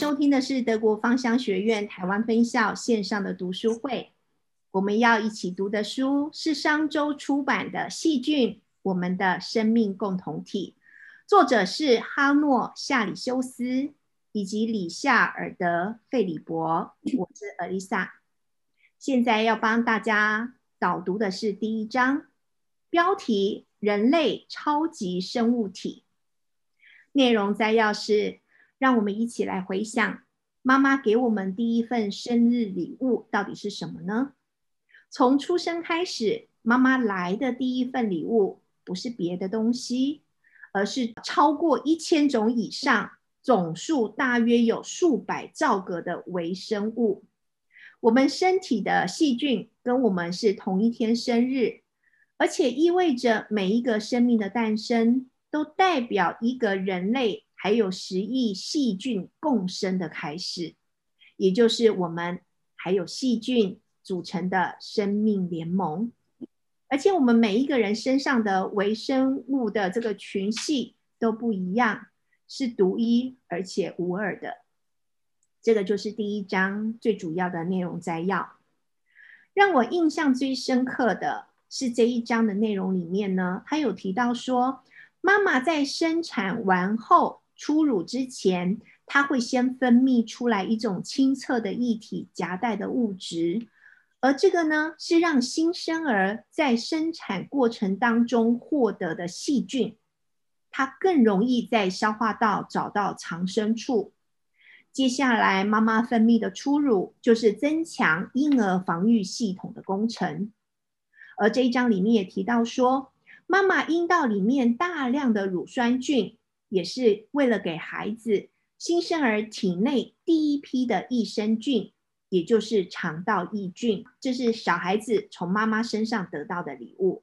收听的是德国芳香学院台湾分校线上的读书会。我们要一起读的书是商周出版的《细菌：我们的生命共同体》，作者是哈诺·夏里修斯以及里夏尔德·费里伯。我是尔丽莎，现在要帮大家导读的是第一章，标题：人类超级生物体。内容摘要是。让我们一起来回想，妈妈给我们第一份生日礼物到底是什么呢？从出生开始，妈妈来的第一份礼物不是别的东西，而是超过一千种以上、总数大约有数百兆个的微生物。我们身体的细菌跟我们是同一天生日，而且意味着每一个生命的诞生都代表一个人类。还有十亿细菌共生的开始，也就是我们还有细菌组成的生命联盟。而且我们每一个人身上的微生物的这个群系都不一样，是独一而且无二的。这个就是第一章最主要的内容摘要。让我印象最深刻的是这一章的内容里面呢，他有提到说，妈妈在生产完后。初乳之前，它会先分泌出来一种清澈的液体夹带的物质，而这个呢，是让新生儿在生产过程当中获得的细菌，它更容易在消化道找到藏身处。接下来，妈妈分泌的初乳就是增强婴儿防御系统的工程。而这一章里面也提到说，妈妈阴道里面大量的乳酸菌。也是为了给孩子新生儿体内第一批的益生菌，也就是肠道益菌，这是小孩子从妈妈身上得到的礼物。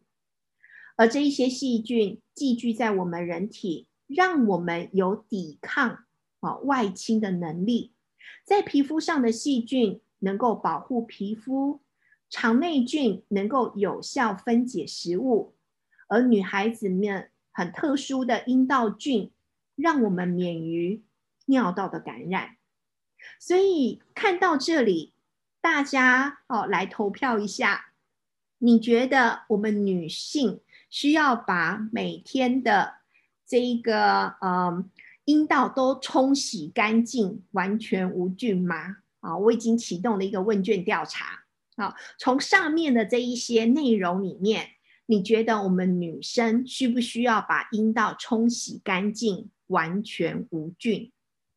而这一些细菌寄居在我们人体，让我们有抵抗啊外侵的能力。在皮肤上的细菌能够保护皮肤，肠内菌能够有效分解食物，而女孩子们很特殊的阴道菌。让我们免于尿道的感染，所以看到这里，大家哦来投票一下，你觉得我们女性需要把每天的这一个呃阴道都冲洗干净，完全无菌吗？啊，我已经启动了一个问卷调查，啊，从上面的这一些内容里面，你觉得我们女生需不需要把阴道冲洗干净？完全无菌，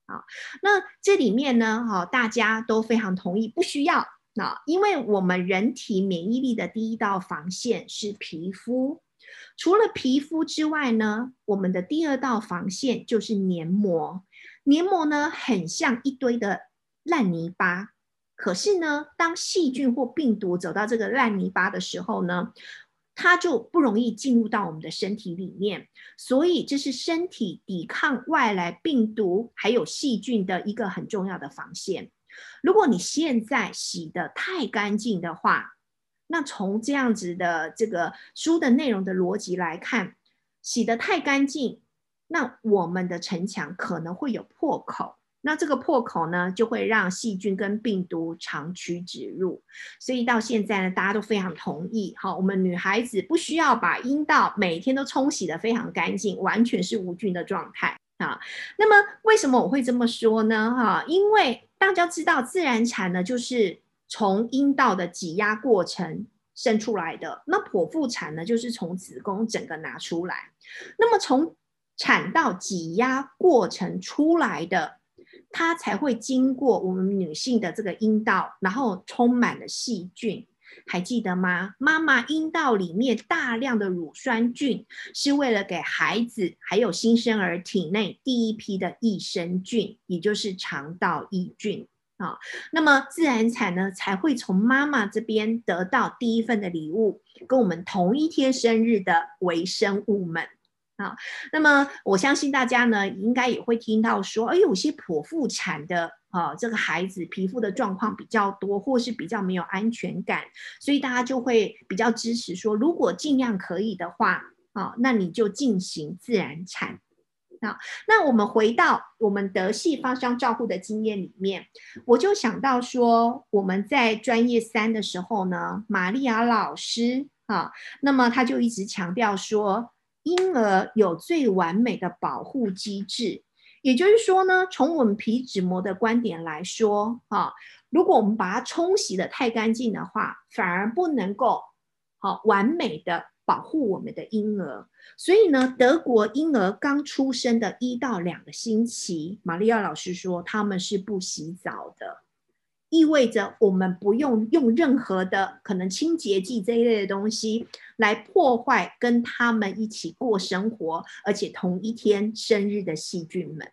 啊，那这里面呢，哈，大家都非常同意，不需要，啊，因为我们人体免疫力的第一道防线是皮肤，除了皮肤之外呢，我们的第二道防线就是黏膜，黏膜呢很像一堆的烂泥巴，可是呢，当细菌或病毒走到这个烂泥巴的时候呢。它就不容易进入到我们的身体里面，所以这是身体抵抗外来病毒还有细菌的一个很重要的防线。如果你现在洗的太干净的话，那从这样子的这个书的内容的逻辑来看，洗的太干净，那我们的城墙可能会有破口。那这个破口呢，就会让细菌跟病毒长驱直入，所以到现在呢，大家都非常同意。好，我们女孩子不需要把阴道每天都冲洗的非常干净，完全是无菌的状态啊。那么为什么我会这么说呢？哈，因为大家知道自然产呢，就是从阴道的挤压过程生出来的。那剖腹产呢，就是从子宫整个拿出来。那么从产道挤压过程出来的。它才会经过我们女性的这个阴道，然后充满了细菌，还记得吗？妈妈阴道里面大量的乳酸菌，是为了给孩子还有新生儿体内第一批的益生菌，也就是肠道益菌啊。那么自然产呢，才会从妈妈这边得到第一份的礼物，跟我们同一天生日的微生物们。啊，那么我相信大家呢，应该也会听到说，哎，有些剖腹产的啊，这个孩子皮肤的状况比较多，或是比较没有安全感，所以大家就会比较支持说，如果尽量可以的话，啊，那你就进行自然产。啊，那我们回到我们德系芳香照护的经验里面，我就想到说，我们在专业三的时候呢，玛利亚老师啊，那么他就一直强调说，婴儿有最完美的保护机制，也就是说呢，从我们皮脂膜的观点来说啊，如果我们把它冲洗的太干净的话，反而不能够好完美的。保护我们的婴儿，所以呢，德国婴儿刚出生的一到两个星期，玛利亚老师说他们是不洗澡的，意味着我们不用用任何的可能清洁剂这一类的东西来破坏跟他们一起过生活，而且同一天生日的细菌们。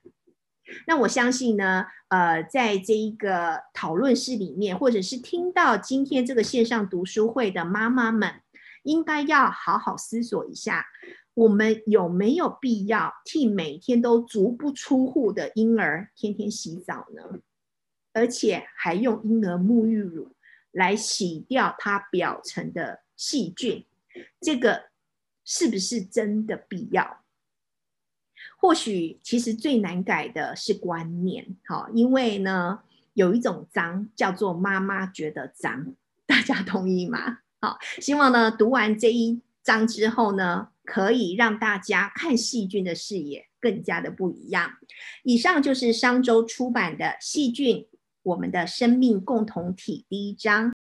那我相信呢，呃，在这一个讨论室里面，或者是听到今天这个线上读书会的妈妈们。应该要好好思索一下，我们有没有必要替每天都足不出户的婴儿天天洗澡呢？而且还用婴儿沐浴乳来洗掉它表层的细菌，这个是不是真的必要？或许其实最难改的是观念，好，因为呢有一种脏叫做妈妈觉得脏，大家同意吗？好，希望呢读完这一章之后呢，可以让大家看细菌的视野更加的不一样。以上就是商周出版的《细菌：我们的生命共同体》第一章。